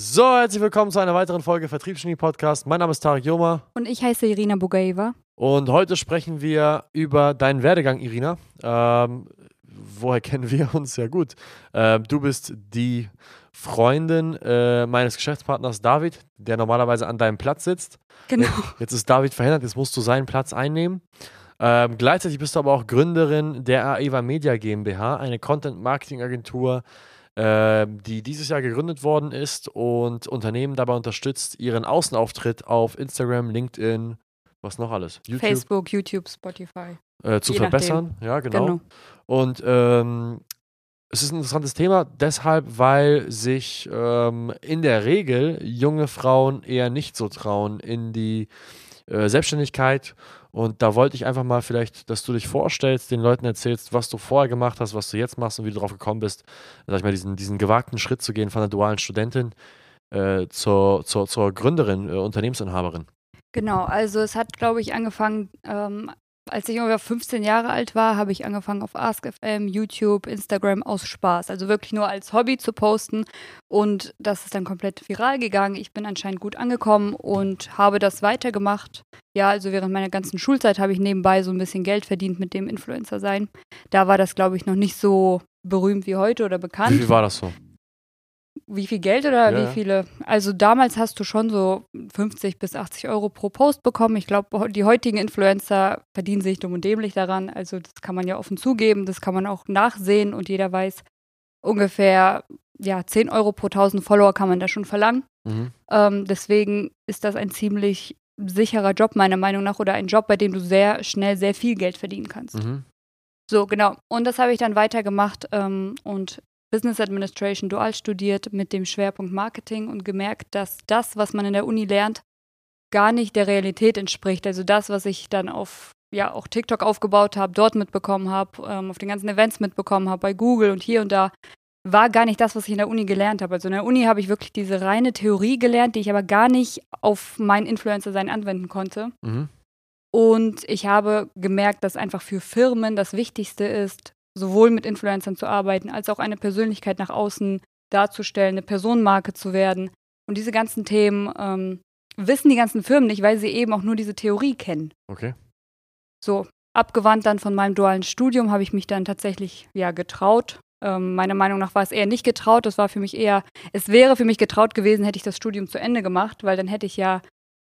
So, herzlich willkommen zu einer weiteren Folge Vertriebsgenie Podcast. Mein Name ist Tarek Joma Und ich heiße Irina Bugaeva. und heute sprechen wir über deinen Werdegang, Irina. Ähm, woher kennen wir uns? Ja gut. Ähm, du bist die Freundin äh, meines Geschäftspartners David, der normalerweise an deinem Platz sitzt. Genau. Jetzt ist David verhindert, jetzt musst du seinen Platz einnehmen. Ähm, gleichzeitig bist du aber auch Gründerin der AEVA Media GmbH, eine Content-Marketing-Agentur, die dieses Jahr gegründet worden ist und Unternehmen dabei unterstützt, ihren Außenauftritt auf Instagram, LinkedIn, was noch alles? YouTube Facebook, YouTube, Spotify. äh, zu je verbessern. Ja, genau. Genau. Und ähm, es ist ein interessantes Thema, deshalb, weil sich ähm, in der Regel junge Frauen eher nicht so trauen in die äh, Selbstständigkeit. Und da wollte ich einfach mal vielleicht, dass du dich vorstellst, den Leuten erzählst, was du vorher gemacht hast, was du jetzt machst und wie du drauf gekommen bist, sag ich mal, diesen, diesen gewagten Schritt zu gehen von der dualen Studentin äh, zur, zur, zur Gründerin, äh, Unternehmensinhaberin. Genau, also es hat, glaube ich, angefangen, ähm, als ich ungefähr 15 Jahre alt war, habe ich angefangen auf AskFM, YouTube, Instagram aus Spaß. Also wirklich nur als Hobby zu posten. Und das ist dann komplett viral gegangen. Ich bin anscheinend gut angekommen und habe das weitergemacht. Ja, also während meiner ganzen Schulzeit habe ich nebenbei so ein bisschen Geld verdient mit dem Influencer sein. Da war das, glaube ich, noch nicht so berühmt wie heute oder bekannt. Wie war das so? Wie viel Geld oder Ja, wie viele? Also damals hast du schon so 50 bis 80 Euro pro Post bekommen. Ich glaube, die heutigen Influencer verdienen sich dumm und dämlich daran. Also das kann man ja offen zugeben, das kann man auch nachsehen und jeder weiß, ungefähr ja, 10 Euro pro 1000 Follower kann man da schon verlangen. Mhm. Ähm, deswegen ist das ein ziemlich sicherer Job meiner Meinung nach oder ein Job, bei dem du sehr schnell sehr viel Geld verdienen kannst. Mhm. So, genau. Und das habe ich dann weitergemacht ähm, und Business Administration dual studiert mit dem Schwerpunkt Marketing und gemerkt, dass das, was man in der Uni lernt, gar nicht der Realität entspricht. Also das, was ich dann auf ja auch TikTok aufgebaut habe, dort mitbekommen habe, ähm, auf den ganzen Events mitbekommen habe, bei Google und hier und da, war gar nicht das, was ich in der Uni gelernt habe. Also in der Uni habe ich wirklich diese reine Theorie gelernt, die ich aber gar nicht auf mein Influencer-Sein anwenden konnte. Mhm. Und ich habe gemerkt, dass einfach für Firmen das Wichtigste ist, sowohl mit Influencern zu arbeiten, als auch eine Persönlichkeit nach außen darzustellen, eine Personenmarke zu werden. Und diese ganzen Themen ähm, wissen die ganzen Firmen nicht, weil sie eben auch nur diese Theorie kennen. Okay. So, abgewandt dann von meinem dualen Studium habe ich mich dann tatsächlich ja getraut. Ähm, meiner Meinung nach war es eher nicht getraut. Das war für mich eher, es wäre für mich getraut gewesen, hätte ich das Studium zu Ende gemacht, weil dann hätte ich ja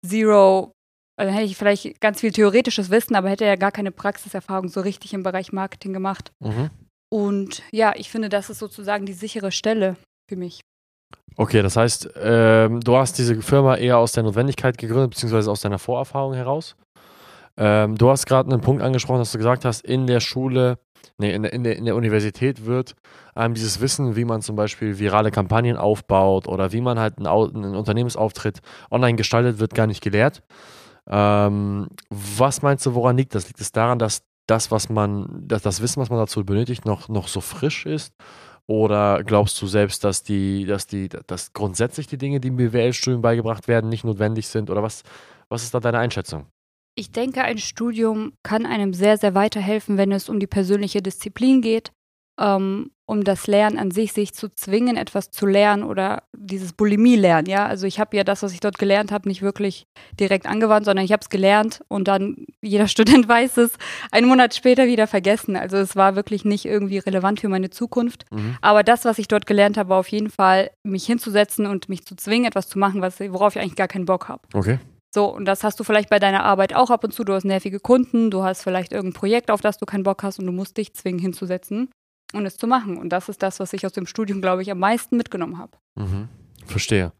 zero, also dann hätte ich vielleicht ganz viel theoretisches Wissen, aber hätte ja gar keine Praxiserfahrung so richtig im Bereich Marketing gemacht. Mhm. Und ja, ich finde, das ist sozusagen die sichere Stelle für mich. Okay, das heißt, ähm, du hast diese Firma eher aus der Notwendigkeit gegründet, beziehungsweise aus deiner Vorerfahrung heraus. Ähm, du hast gerade einen Punkt angesprochen, dass du gesagt hast, in der Schule, nee, in der, in der, in der Universität wird einem dieses Wissen, wie man zum Beispiel virale Kampagnen aufbaut oder wie man halt einen, einen Unternehmensauftritt online gestaltet, wird gar nicht gelehrt. Ähm, was meinst du, woran liegt das? Liegt es daran, dass das, was man, dass das Wissen, was man dazu benötigt, noch, noch so frisch ist? Oder glaubst du selbst, dass die, dass die, dass grundsätzlich die Dinge, die im BWL-Studium beigebracht werden, nicht notwendig sind? Oder was, was ist da deine Einschätzung? Ich denke, ein Studium kann einem sehr, sehr weiterhelfen, wenn es um die persönliche Disziplin geht, ähm, um das Lernen an sich, sich zu zwingen, etwas zu lernen oder dieses Bulimie-Lernen. Ja, also ich habe ja das, was ich dort gelernt habe, nicht wirklich direkt angewandt, sondern ich habe es gelernt und dann, jeder Student weiß es, einen Monat später wieder vergessen. Also es war wirklich nicht irgendwie relevant für meine Zukunft. Mhm. Aber das, was ich dort gelernt habe, war auf jeden Fall, mich hinzusetzen und mich zu zwingen, etwas zu machen, was, worauf ich eigentlich gar keinen Bock habe. Okay. So, und das hast du vielleicht bei deiner Arbeit auch ab und zu. Du hast nervige Kunden, du hast vielleicht irgendein Projekt, auf das du keinen Bock hast und du musst dich zwingen hinzusetzen und es zu machen. Und das ist das, was ich aus dem Studium, glaube ich, am meisten mitgenommen habe. Mhm. Verstehe.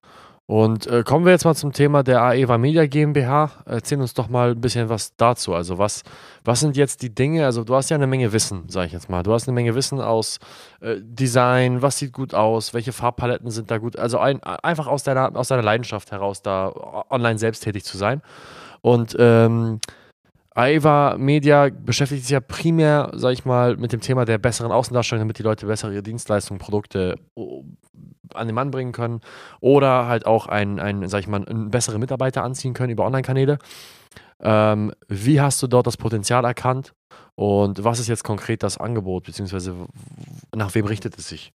Und äh, kommen wir jetzt mal zum Thema der AEVA Media GmbH. Erzähl uns doch mal ein bisschen was dazu. Also was, was sind jetzt die Dinge? Also du hast ja eine Menge Wissen, sage ich jetzt mal. Du hast eine Menge Wissen aus äh, Design, was sieht gut aus, welche Farbpaletten sind da gut. Also ein, einfach aus deiner, aus deiner Leidenschaft heraus, da online selbst tätig zu sein. Und ähm, AEVA Media beschäftigt sich ja primär, sag ich mal, mit dem Thema der besseren Außendarstellung, damit die Leute bessere ihre Dienstleistungen, Produkte oh, an den Mann bringen können oder halt auch ein, ein sag ich mal, einen bessere Mitarbeiter anziehen können über Online-Kanäle. Ähm, wie hast du dort das Potenzial erkannt und was ist jetzt konkret das Angebot, beziehungsweise nach wem richtet es sich?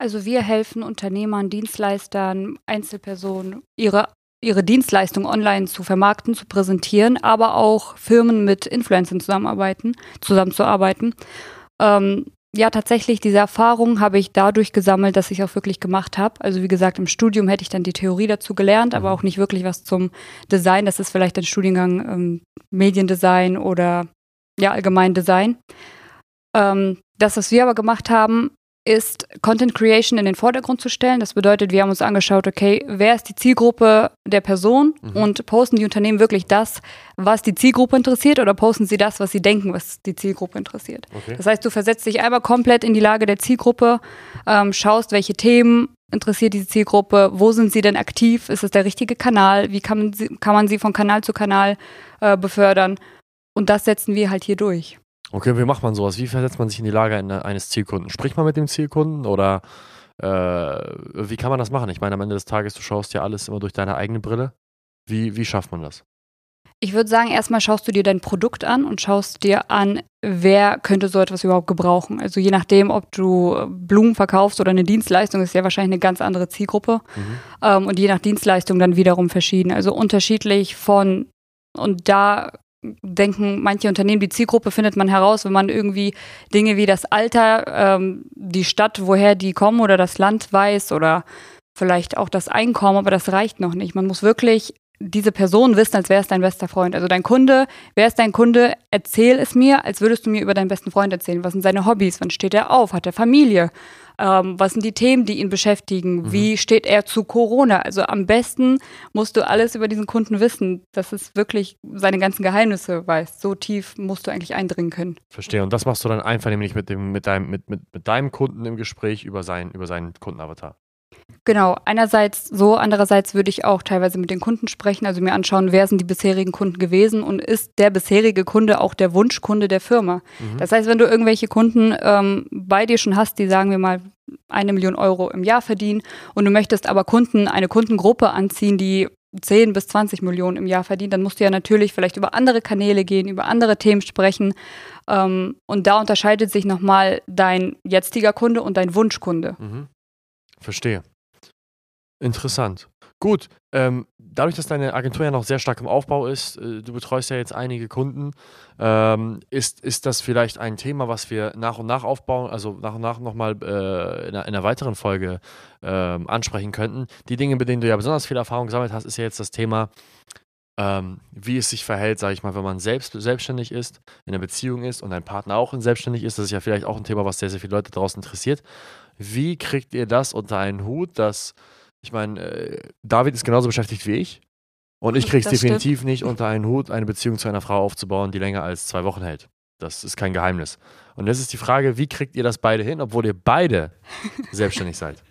Also wir helfen Unternehmern, Dienstleistern, Einzelpersonen, ihre, ihre Dienstleistung online zu vermarkten, zu präsentieren, aber auch Firmen mit Influencern zusammenarbeiten, zusammenzuarbeiten. Ähm, ja, tatsächlich, diese Erfahrung habe ich dadurch gesammelt, dass ich auch wirklich gemacht habe. Also wie gesagt, im Studium hätte ich dann die Theorie dazu gelernt, aber mhm. auch nicht wirklich was zum Design. Das ist vielleicht ein Studiengang ähm, Mediendesign oder ja, allgemein Design. Ähm, das, was wir aber gemacht haben, ist Content Creation in den Vordergrund zu stellen. Das bedeutet, wir haben uns angeschaut, okay, wer ist die Zielgruppe der Person mhm. und posten die Unternehmen wirklich das, was die Zielgruppe interessiert oder posten sie das, was sie denken, was die Zielgruppe interessiert. Okay. Das heißt, du versetzt dich einmal komplett in die Lage der Zielgruppe, ähm, schaust, welche Themen interessiert diese Zielgruppe, wo sind sie denn aktiv, ist es der richtige Kanal, wie kann man sie, kann man sie von Kanal zu Kanal äh, befördern und das setzen wir halt hier durch. Okay, wie macht man sowas? Wie versetzt man sich in die Lage eines Zielkunden? Spricht man mit dem Zielkunden oder äh, wie kann man das machen? Ich meine, am Ende des Tages, du schaust ja alles immer durch deine eigene Brille. Wie, wie schafft man das? Ich würde sagen, erstmal schaust du dir dein Produkt an und schaust dir an, wer könnte so etwas überhaupt gebrauchen. Also je nachdem, ob du Blumen verkaufst oder eine Dienstleistung, ist ja wahrscheinlich eine ganz andere Zielgruppe. Mhm. Ähm, und je nach Dienstleistung dann wiederum verschieden. Also unterschiedlich von, und da denken manche Unternehmen, die Zielgruppe findet man heraus, wenn man irgendwie Dinge wie das Alter, ähm, die Stadt, woher die kommen oder das Land weiß oder vielleicht auch das Einkommen, aber das reicht noch nicht. Man muss wirklich diese Person wissen, als wäre es dein bester Freund. Also dein Kunde, wer ist dein Kunde? Erzähl es mir, als würdest du mir über deinen besten Freund erzählen. Was sind seine Hobbys? Wann steht er auf? Hat er Familie? Ähm, was sind die Themen, die ihn beschäftigen? Mhm. Wie steht er zu Corona? Also am besten musst du alles über diesen Kunden wissen, dass es wirklich seine ganzen Geheimnisse weiß. So tief musst du eigentlich eindringen können. Verstehe. Und das machst du dann einfach nämlich mit, dem, mit, deinem, mit, mit, mit deinem Kunden im Gespräch über, sein, über seinen Kundenavatar. Genau, einerseits so, andererseits würde ich auch teilweise mit den Kunden sprechen, also mir anschauen, wer sind die bisherigen Kunden gewesen und ist der bisherige Kunde auch der Wunschkunde der Firma. Mhm. Das heißt, wenn du irgendwelche Kunden ähm, bei dir schon hast, die sagen wir mal eine Million Euro im Jahr verdienen und du möchtest aber Kunden, eine Kundengruppe anziehen, die 10 bis 20 Millionen im Jahr verdient, dann musst du ja natürlich vielleicht über andere Kanäle gehen, über andere Themen sprechen. Ähm, und da unterscheidet sich nochmal dein jetziger Kunde und dein Wunschkunde. Mhm. Verstehe. Interessant. Gut, ähm, dadurch, dass deine Agentur ja noch sehr stark im Aufbau ist, äh, du betreust ja jetzt einige Kunden, ähm, ist, ist das vielleicht ein Thema, was wir nach und nach aufbauen, also nach und nach nochmal äh, in, einer, in einer weiteren Folge äh, ansprechen könnten. Die Dinge, mit denen du ja besonders viel Erfahrung gesammelt hast, ist ja jetzt das Thema, ähm, wie es sich verhält, sage ich mal, wenn man selbst selbstständig ist, in einer Beziehung ist und ein Partner auch selbstständig ist. Das ist ja vielleicht auch ein Thema, was sehr, sehr viele Leute draußen interessiert. Wie kriegt ihr das unter einen Hut, dass, ich meine, äh, David ist genauso beschäftigt wie ich und ich kriege es definitiv stimmt. nicht unter einen Hut, eine Beziehung zu einer Frau aufzubauen, die länger als zwei Wochen hält. Das ist kein Geheimnis. Und jetzt ist die Frage, wie kriegt ihr das beide hin, obwohl ihr beide selbstständig seid?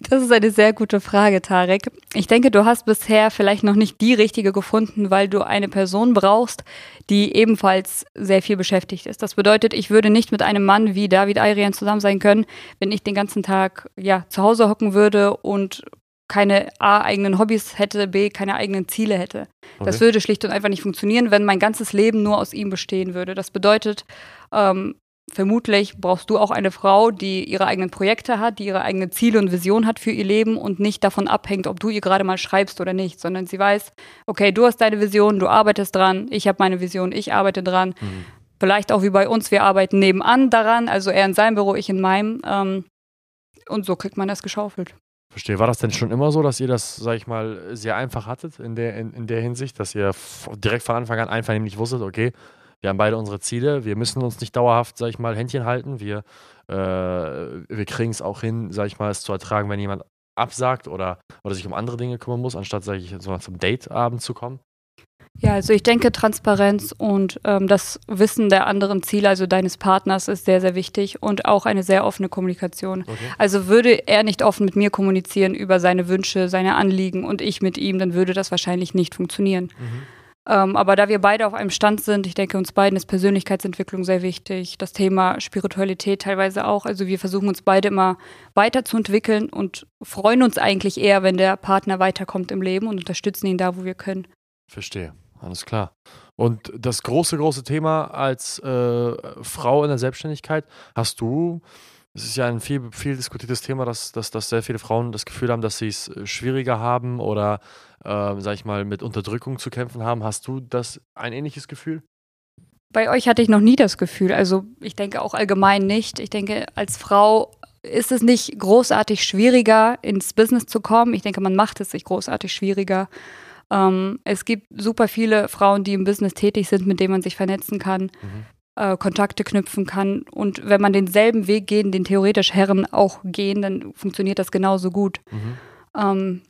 Das ist eine sehr gute Frage, Tarek. Ich denke, du hast bisher vielleicht noch nicht die richtige gefunden, weil du eine Person brauchst, die ebenfalls sehr viel beschäftigt ist. Das bedeutet, ich würde nicht mit einem Mann wie David Ayrian zusammen sein können, wenn ich den ganzen Tag ja, zu Hause hocken würde und keine A, eigenen Hobbys hätte, B, keine eigenen Ziele hätte. Okay. Das würde schlicht und einfach nicht funktionieren, wenn mein ganzes Leben nur aus ihm bestehen würde. Das bedeutet, ähm, vermutlich brauchst du auch eine Frau, die ihre eigenen Projekte hat, die ihre eigenen Ziele und Vision hat für ihr Leben und nicht davon abhängt, ob du ihr gerade mal schreibst oder nicht, sondern sie weiß, okay, du hast deine Vision, du arbeitest dran, ich habe meine Vision, ich arbeite dran. Mhm. Vielleicht auch wie bei uns, wir arbeiten nebenan daran, also er in seinem Büro, ich in meinem. Ähm, und so kriegt man das geschaufelt. Verstehe. War das denn schon immer so, dass ihr das, sag ich mal, sehr einfach hattet in der, in, in der Hinsicht, dass ihr direkt von Anfang an einfach nämlich wusstet, okay, wir haben beide unsere Ziele. Wir müssen uns nicht dauerhaft, sag ich mal, Händchen halten. Wir, äh, wir kriegen es auch hin, sag ich mal, es zu ertragen, wenn jemand absagt oder, oder sich um andere Dinge kümmern muss, anstatt, sage ich, so zum Dateabend zu kommen. Ja, also ich denke, Transparenz und ähm, das Wissen der anderen Ziele, also deines Partners, ist sehr, sehr wichtig und auch eine sehr offene Kommunikation. Okay. Also würde er nicht offen mit mir kommunizieren über seine Wünsche, seine Anliegen und ich mit ihm, dann würde das wahrscheinlich nicht funktionieren. Mhm. Ähm, aber da wir beide auf einem Stand sind, ich denke, uns beiden ist Persönlichkeitsentwicklung sehr wichtig, das Thema Spiritualität teilweise auch. Also wir versuchen uns beide immer weiterzuentwickeln und freuen uns eigentlich eher, wenn der Partner weiterkommt im Leben und unterstützen ihn da, wo wir können. Verstehe, alles klar. Und das große, große Thema als äh, Frau in der Selbstständigkeit, hast du es ist ja ein viel, viel diskutiertes Thema, dass, dass, dass sehr viele Frauen das Gefühl haben, dass sie es schwieriger haben oder, äh, sag ich mal, mit Unterdrückung zu kämpfen haben. Hast du das ein ähnliches Gefühl? Bei euch hatte ich noch nie das Gefühl. Also ich denke auch allgemein nicht. Ich denke, als Frau ist es nicht großartig schwieriger, ins Business zu kommen. Ich denke, man macht es sich großartig schwieriger. Ähm, es gibt super viele Frauen, die im Business tätig sind, mit denen man sich vernetzen kann. Mhm äh, Kontakte knüpfen kann. Und wenn man denselben Weg gehen, den theoretisch Herren auch gehen, dann funktioniert das genauso gut. Mhm. Ähm,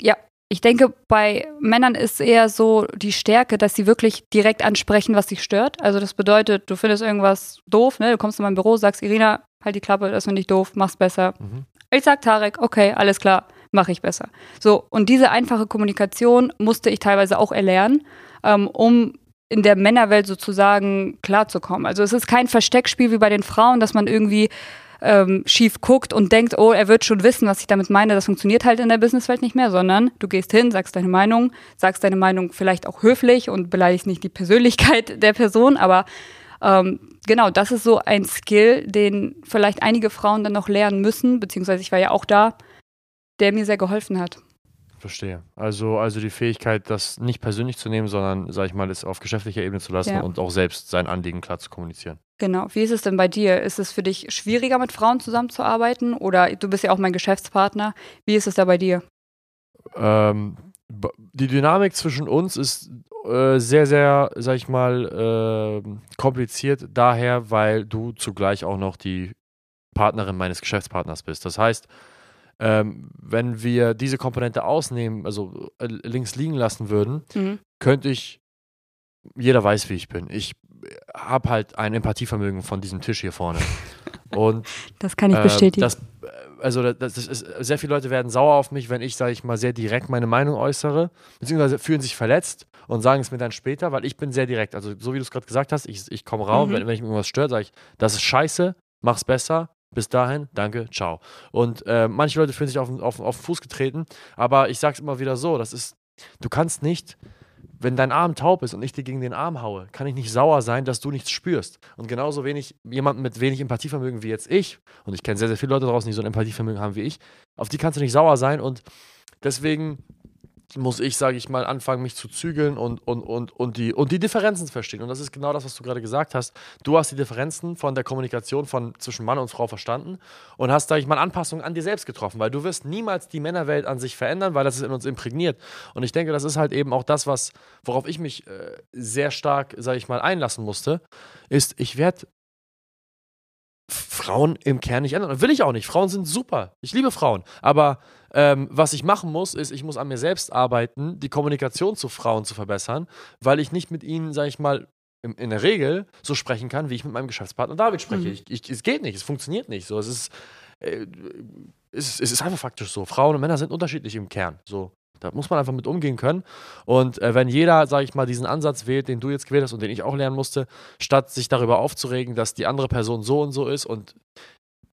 ja, ich denke, bei Männern ist eher so die Stärke, dass sie wirklich direkt ansprechen, was sie stört. Also das bedeutet, du findest irgendwas doof, ne? Du kommst in mein Büro, sagst, Irina, halt die Klappe, das finde ich doof, mach's besser. Mhm. Ich sag Tarek, okay, alles klar, mache ich besser. So, und diese einfache Kommunikation musste ich teilweise auch erlernen, ähm, um in der Männerwelt sozusagen klarzukommen. Also es ist kein Versteckspiel wie bei den Frauen, dass man irgendwie ähm, schief guckt und denkt, oh, er wird schon wissen, was ich damit meine. Das funktioniert halt in der Businesswelt nicht mehr, sondern du gehst hin, sagst deine Meinung, sagst deine Meinung vielleicht auch höflich und beleidigst nicht die Persönlichkeit der Person, aber ähm, genau, das ist so ein Skill, den vielleicht einige Frauen dann noch lernen müssen, beziehungsweise ich war ja auch da, der mir sehr geholfen hat. Verstehe. Also, also die Fähigkeit, das nicht persönlich zu nehmen, sondern, sag ich mal, es auf geschäftlicher Ebene zu lassen ja. und auch selbst sein Anliegen klar zu kommunizieren. Genau. Wie ist es denn bei dir? Ist es für dich schwieriger, mit Frauen zusammenzuarbeiten? Oder du bist ja auch mein Geschäftspartner. Wie ist es da bei dir? Ähm, die Dynamik zwischen uns ist äh, sehr, sehr, sag ich mal, äh, kompliziert, daher, weil du zugleich auch noch die Partnerin meines Geschäftspartners bist. Das heißt, ähm, wenn wir diese Komponente ausnehmen, also äh, links liegen lassen würden, mhm. könnte ich, jeder weiß, wie ich bin. Ich habe halt ein Empathievermögen von diesem Tisch hier vorne. Und das kann ich äh, bestätigen. Das, äh, also das ist, sehr viele Leute werden sauer auf mich, wenn ich, sage ich mal, sehr direkt meine Meinung äußere, beziehungsweise fühlen sich verletzt und sagen es mir dann später, weil ich bin sehr direkt. Also so wie du es gerade gesagt hast, ich, ich komme raus, mhm. wenn, wenn ich irgendwas stört, sage ich, das ist scheiße, mach's besser, bis dahin, danke, ciao. Und äh, manche Leute fühlen sich auf, auf, auf den Fuß getreten, aber ich sag's immer wieder so: das ist, du kannst nicht, wenn dein Arm taub ist und ich dir gegen den Arm haue, kann ich nicht sauer sein, dass du nichts spürst. Und genauso wenig jemanden mit wenig Empathievermögen wie jetzt ich, und ich kenne sehr, sehr viele Leute draußen, die so ein Empathievermögen haben wie ich, auf die kannst du nicht sauer sein und deswegen muss ich, sage ich mal, anfangen, mich zu zügeln und, und, und, und, die, und die Differenzen verstehen. Und das ist genau das, was du gerade gesagt hast. Du hast die Differenzen von der Kommunikation von zwischen Mann und Frau verstanden und hast, sage ich mal, Anpassungen an dir selbst getroffen, weil du wirst niemals die Männerwelt an sich verändern, weil das ist in uns imprägniert. Und ich denke, das ist halt eben auch das, was, worauf ich mich äh, sehr stark, sage ich mal, einlassen musste, ist, ich werde Frauen im Kern nicht ändern. Will ich auch nicht. Frauen sind super. Ich liebe Frauen. Aber ähm, was ich machen muss, ist, ich muss an mir selbst arbeiten, die Kommunikation zu Frauen zu verbessern, weil ich nicht mit ihnen, sage ich mal, in, in, der Regel so sprechen kann, wie ich mit meinem Geschäftspartner David spreche. Mhm. Ich, ich, es geht nicht, es funktioniert nicht. So, es ist, äh, es, es, ist einfach faktisch so. Frauen und Männer sind unterschiedlich im Kern. So. Da muss man einfach mit umgehen können. Und äh, wenn jeder, sage ich mal, diesen Ansatz wählt, den du jetzt gewählt hast und den ich auch lernen musste, statt sich darüber aufzuregen, dass die andere Person so und so ist und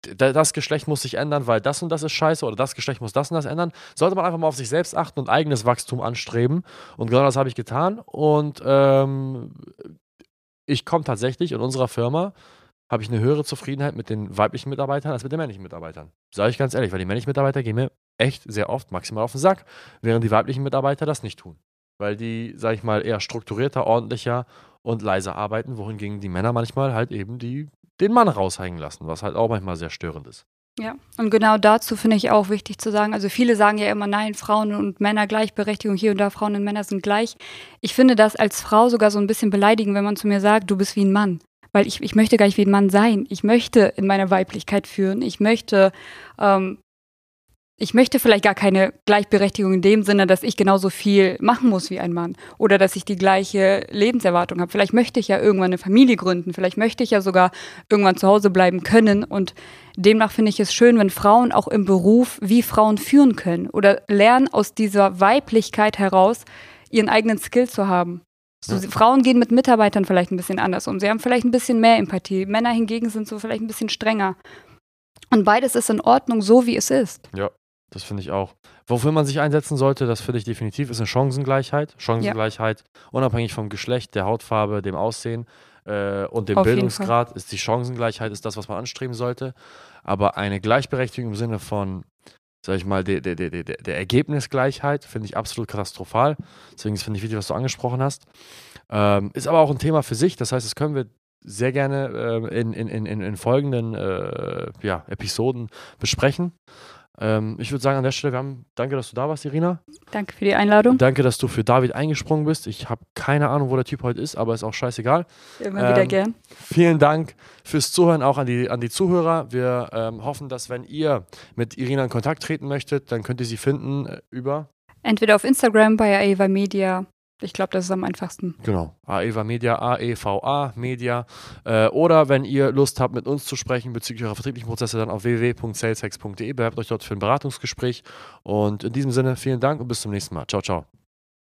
das Geschlecht muss sich ändern, weil das und das ist scheiße oder das Geschlecht muss das und das ändern, sollte man einfach mal auf sich selbst achten und eigenes Wachstum anstreben. Und genau das habe ich getan. Und ähm, ich komme tatsächlich in unserer Firma, habe ich eine höhere Zufriedenheit mit den weiblichen Mitarbeitern als mit den männlichen Mitarbeitern. Sage ich ganz ehrlich, weil die männlichen Mitarbeiter gehen mir echt sehr oft maximal auf den Sack, während die weiblichen Mitarbeiter das nicht tun. Weil die, sage ich mal, eher strukturierter, ordentlicher und leiser arbeiten, wohingegen die Männer manchmal halt eben die den Mann raushängen lassen, was halt auch manchmal sehr störend ist. Ja, und genau dazu finde ich auch wichtig zu sagen. Also viele sagen ja immer, nein, Frauen und Männer Gleichberechtigung hier und da, Frauen und Männer sind gleich. Ich finde das als Frau sogar so ein bisschen beleidigend, wenn man zu mir sagt, du bist wie ein Mann. Weil ich, ich möchte gar nicht wie ein Mann sein. Ich möchte in meiner Weiblichkeit führen. Ich möchte ähm, ich möchte vielleicht gar keine Gleichberechtigung in dem Sinne, dass ich genauso viel machen muss wie ein Mann oder dass ich die gleiche Lebenserwartung habe. Vielleicht möchte ich ja irgendwann eine Familie gründen, vielleicht möchte ich ja sogar irgendwann zu Hause bleiben können und demnach finde ich es schön, wenn Frauen auch im Beruf wie Frauen führen können oder lernen aus dieser Weiblichkeit heraus ihren eigenen Skill zu haben. So, ja. Frauen gehen mit Mitarbeitern vielleicht ein bisschen anders um. Sie haben vielleicht ein bisschen mehr Empathie. Männer hingegen sind so vielleicht ein bisschen strenger. Und beides ist in Ordnung, so wie es ist. Ja, das finde ich auch. Wofür man sich einsetzen sollte, das finde ich definitiv, ist eine Chancengleichheit. Chancengleichheit, ja. unabhängig vom Geschlecht, der Hautfarbe, dem Aussehen. äh, und dem Auf Bildungsgrad ist die Chancengleichheit ist das, was man anstreben sollte. Aber eine Gleichberechtigung im Sinne von, sag ich mal, der, der, der, der, der Ergebnisgleichheit finde ich absolut katastrophal. Deswegen finde ich wichtig, was du angesprochen hast. Ähm, ist aber auch ein Thema für sich. Das heißt, das können wir sehr gerne äh, in, in, in, in folgenden äh, ja, Episoden besprechen. Ähm, ich würde sagen, an der Stelle, wir haben, danke, dass du da warst, Irina. Danke für die Einladung. Danke, dass du für David eingesprungen bist. Ich habe keine Ahnung, wo der Typ heute ist, aber ist auch scheißegal. Immer wieder Ähm, gern. Vielen Dank fürs Zuhören, auch an die, an die Zuhörer. Wir ähm, hoffen, dass wenn ihr mit Irina in Kontakt treten möchtet, dann könnt ihr sie finden äh, über, Entweder auf Instagram bei Aeva Media. Ich glaube, das ist am einfachsten. genau, AEVA Media, AEVA Media. Äh, oder wenn ihr Lust habt, mit uns zu sprechen bezüglich eurer vertrieblichen Prozesse, dann auf www.saleshex.de. Bewerbt euch dort für ein Beratungsgespräch. Und in diesem Sinne, vielen Dank und bis zum nächsten Mal. Ciao, ciao.